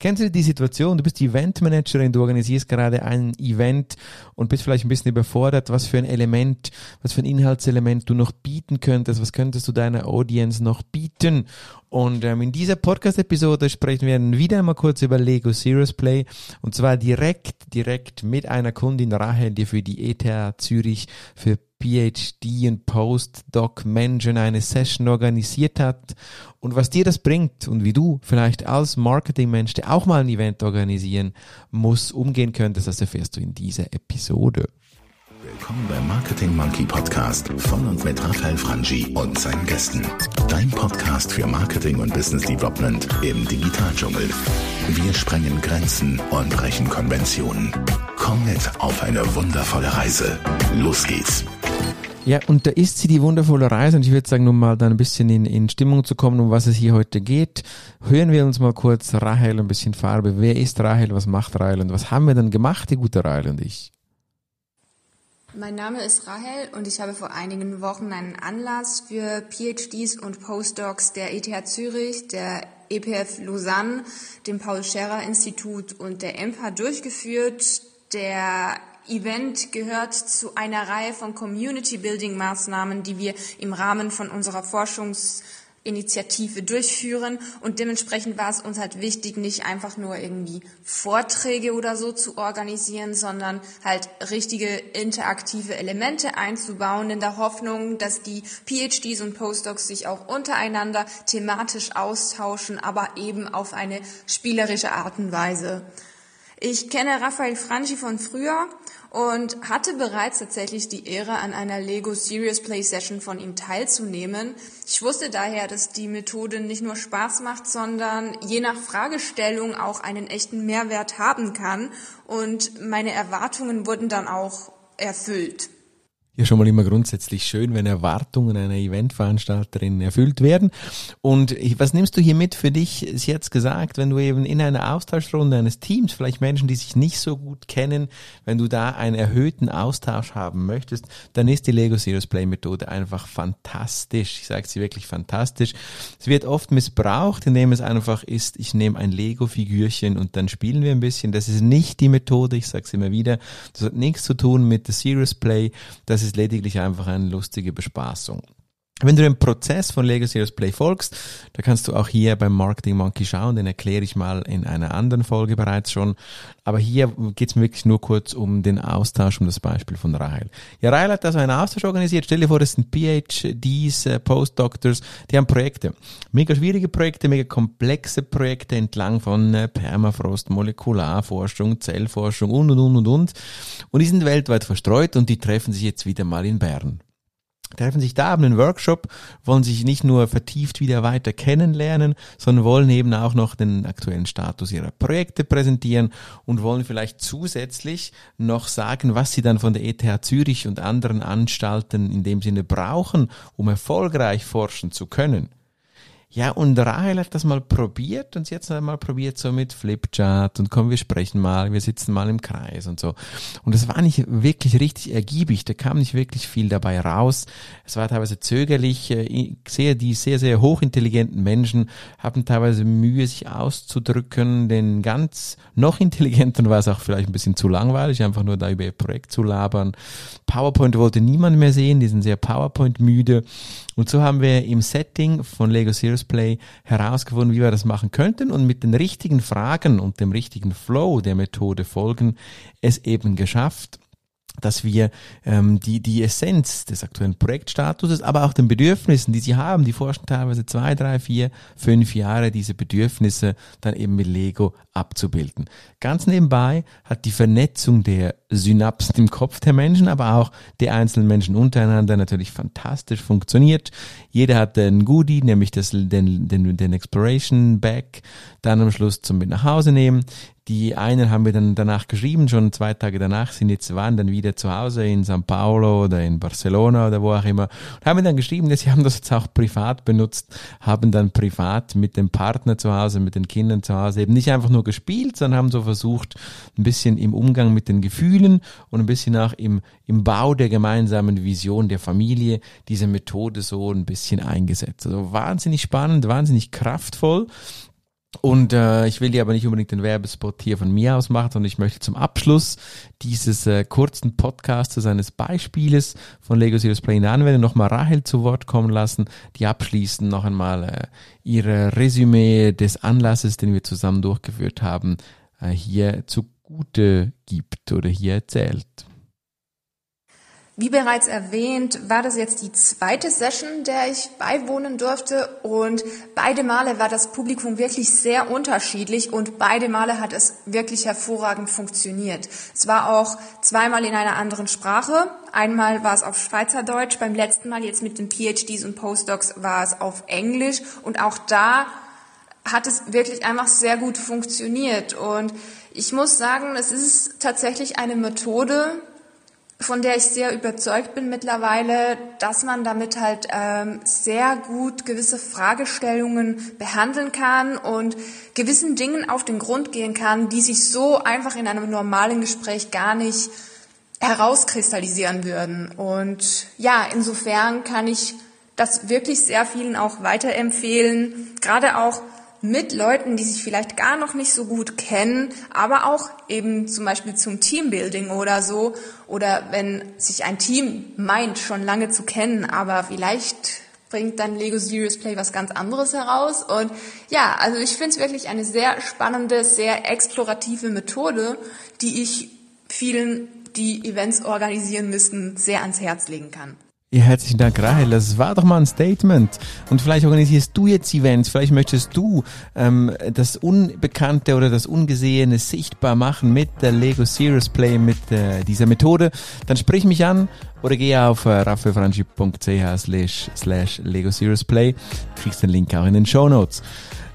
Kennst du die Situation? Du bist Eventmanagerin, du organisierst gerade ein Event und bist vielleicht ein bisschen überfordert, was für ein Element, was für ein Inhaltselement du noch bieten könntest, was könntest du deiner Audience noch bieten? Und ähm, in dieser Podcast-Episode sprechen wir wieder einmal kurz über Lego Serious Play und zwar direkt, direkt mit einer Kundin Rahel, die für die ETH Zürich für PhD und Postdoc Menschen eine Session organisiert hat und was dir das bringt und wie du vielleicht als Marketingmensch, der auch mal ein Event organisieren muss, umgehen könntest, das erfährst du in dieser Episode. Willkommen beim Marketing Monkey Podcast von und mit Raphael Frangi und seinen Gästen. Dein Podcast für Marketing und Business Development im Digitaldschungel. Wir sprengen Grenzen und brechen Konventionen. Komm mit auf eine wundervolle Reise. Los geht's. Ja, und da ist sie die wundervolle Reise und ich würde sagen, um mal da ein bisschen in, in Stimmung zu kommen, um was es hier heute geht, hören wir uns mal kurz Rahel ein bisschen Farbe. Wer ist Rahel, was macht Rahel und was haben wir dann gemacht, die gute Rahel und ich? Mein Name ist Rahel und ich habe vor einigen Wochen einen Anlass für PhDs und Postdocs der ETH Zürich, der EPF Lausanne, dem Paul Scherrer Institut und der EMPA durchgeführt. Der Event gehört zu einer Reihe von Community-Building-Maßnahmen, die wir im Rahmen von unserer Forschungsinitiative durchführen. Und dementsprechend war es uns halt wichtig, nicht einfach nur irgendwie Vorträge oder so zu organisieren, sondern halt richtige interaktive Elemente einzubauen, in der Hoffnung, dass die PhDs und Postdocs sich auch untereinander thematisch austauschen, aber eben auf eine spielerische Art und Weise. Ich kenne Raphael Franchi von früher und hatte bereits tatsächlich die Ehre, an einer Lego Serious Play Session von ihm teilzunehmen. Ich wusste daher, dass die Methode nicht nur Spaß macht, sondern je nach Fragestellung auch einen echten Mehrwert haben kann und meine Erwartungen wurden dann auch erfüllt ja schon mal immer grundsätzlich schön, wenn Erwartungen einer Eventveranstalterin erfüllt werden. Und was nimmst du hier mit für dich? Sie hat gesagt, wenn du eben in einer Austauschrunde eines Teams, vielleicht Menschen, die sich nicht so gut kennen, wenn du da einen erhöhten Austausch haben möchtest, dann ist die Lego Serious Play Methode einfach fantastisch. Ich sage sie wirklich fantastisch. Es wird oft missbraucht, indem es einfach ist, ich nehme ein Lego-Figürchen und dann spielen wir ein bisschen. Das ist nicht die Methode, ich sage es immer wieder. Das hat nichts zu tun mit der Serious Play. Das ist lediglich einfach eine lustige Bespaßung. Wenn du dem Prozess von Lego Serious Play folgst, da kannst du auch hier beim Marketing Monkey schauen, den erkläre ich mal in einer anderen Folge bereits schon. Aber hier geht es mir wirklich nur kurz um den Austausch, um das Beispiel von Rahel. Ja, Rahel hat also einen Austausch organisiert. Stell dir vor, das sind PhDs, äh, Postdoctors, die haben Projekte. Mega schwierige Projekte, mega komplexe Projekte entlang von äh, Permafrost, Molekularforschung, Zellforschung und, und, und, und, und. Und die sind weltweit verstreut und die treffen sich jetzt wieder mal in Bern treffen sich da, haben einen Workshop, wollen sich nicht nur vertieft wieder weiter kennenlernen, sondern wollen eben auch noch den aktuellen Status ihrer Projekte präsentieren und wollen vielleicht zusätzlich noch sagen, was sie dann von der ETH Zürich und anderen Anstalten in dem Sinne brauchen, um erfolgreich forschen zu können. Ja, und Rahel hat das mal probiert und sie hat es mal probiert so mit Flipchart und komm, wir sprechen mal, wir sitzen mal im Kreis und so. Und es war nicht wirklich richtig ergiebig, da kam nicht wirklich viel dabei raus. Es war teilweise zögerlich, äh, ich sehe die sehr, sehr hochintelligenten Menschen haben teilweise Mühe, sich auszudrücken, den ganz noch intelligenten war es auch vielleicht ein bisschen zu langweilig, einfach nur da über ihr Projekt zu labern. PowerPoint wollte niemand mehr sehen, die sind sehr PowerPoint müde. Und so haben wir im Setting von Lego Serious Play herausgefunden, wie wir das machen könnten und mit den richtigen Fragen und dem richtigen Flow der Methode folgen, es eben geschafft, dass wir ähm, die, die Essenz des aktuellen Projektstatuses, aber auch den Bedürfnissen, die sie haben, die forschen teilweise zwei, drei, vier, fünf Jahre, diese Bedürfnisse dann eben mit Lego abzubilden. Ganz nebenbei hat die Vernetzung der Synapsen im Kopf der Menschen, aber auch der einzelnen Menschen untereinander natürlich fantastisch funktioniert. Jeder hat ein Goodie, nämlich das, den, den, den Exploration Bag, dann am Schluss zum mit nach Hause nehmen. Die einen haben mir dann danach geschrieben, schon zwei Tage danach sind jetzt, waren dann wieder zu Hause in São Paulo oder in Barcelona oder wo auch immer und haben dann geschrieben, dass sie haben das jetzt auch privat benutzt, haben dann privat mit dem Partner zu Hause, mit den Kindern zu Hause eben nicht einfach nur gespielt, sondern haben so versucht, ein bisschen im Umgang mit den Gefühlen und ein bisschen auch im, im Bau der gemeinsamen Vision der Familie diese Methode so ein bisschen eingesetzt. Also wahnsinnig spannend, wahnsinnig kraftvoll Und äh, ich will dir aber nicht unbedingt den Werbespot hier von mir aus machen, sondern ich möchte zum Abschluss dieses äh, kurzen Podcasts eines Beispieles von Lego Serious Play in der Anwendung nochmal Rahel zu Wort kommen lassen, die abschließend noch einmal äh, ihre Resümee des Anlasses, den wir zusammen durchgeführt haben, äh, hier zugute gibt oder hier erzählt. Wie bereits erwähnt, war das jetzt die zweite Session, der ich beiwohnen durfte und beide Male war das Publikum wirklich sehr unterschiedlich und beide Male hat es wirklich hervorragend funktioniert. Es war auch zweimal in einer anderen Sprache. Einmal war es auf Schweizerdeutsch, beim letzten Mal jetzt mit den PhDs und Postdocs war es auf Englisch und auch da hat es wirklich einfach sehr gut funktioniert und ich muss sagen, es ist tatsächlich eine Methode, von der ich sehr überzeugt bin mittlerweile, dass man damit halt ähm, sehr gut gewisse Fragestellungen behandeln kann und gewissen Dingen auf den Grund gehen kann, die sich so einfach in einem normalen Gespräch gar nicht herauskristallisieren würden. Und ja, insofern kann ich das wirklich sehr vielen auch weiterempfehlen, gerade auch mit Leuten, die sich vielleicht gar noch nicht so gut kennen, aber auch eben zum Beispiel zum Teambuilding oder so. Oder wenn sich ein Team meint, schon lange zu kennen, aber vielleicht bringt dann Lego Serious Play was ganz anderes heraus. Und ja, also ich finde es wirklich eine sehr spannende, sehr explorative Methode, die ich vielen, die Events organisieren müssen, sehr ans Herz legen kann. Ja, herzlichen Dank, Rahel. Das war doch mal ein Statement. Und vielleicht organisierst du jetzt Events, vielleicht möchtest du ähm, das Unbekannte oder das Ungesehene sichtbar machen mit der Lego Serious Play, mit äh, dieser Methode. Dann sprich mich an oder geh auf äh, raffelfranchi.ch slash, slash Lego Serious Play. Kriegst den Link auch in den Show Notes.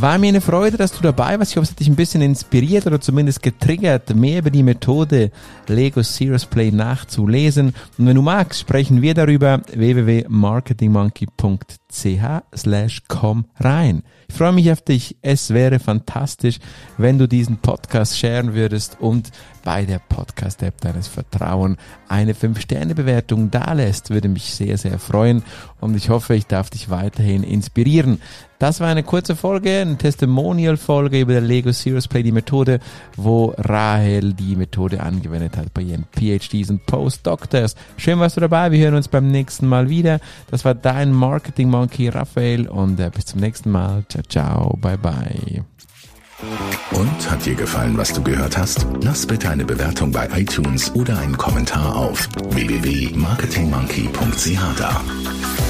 War mir eine Freude, dass du dabei warst. Ich hoffe, es hat dich ein bisschen inspiriert oder zumindest getriggert, mehr über die Methode Lego Serious Play nachzulesen. Und wenn du magst, sprechen wir darüber www.marketingmonkey.ch slash komm rein. Ich freue mich auf dich. Es wäre fantastisch, wenn du diesen Podcast sharen würdest und bei der Podcast-App deines Vertrauens eine 5-Sterne-Bewertung dalässt. Würde mich sehr, sehr freuen und ich hoffe, ich darf dich weiterhin inspirieren. Das war eine kurze Folge, eine Testimonial-Folge über der Lego Serious Play, die Methode, wo Rahel die Methode angewendet hat bei ihren PhDs und Postdoctors. Schön warst du dabei. Wir hören uns beim nächsten Mal wieder. Das war dein Marketing Monkey Raphael und äh, bis zum nächsten Mal. Ciao, ciao. Bye, bye. Und hat dir gefallen, was du gehört hast? Lass bitte eine Bewertung bei iTunes oder einen Kommentar auf www.marketingmonkey.ch da.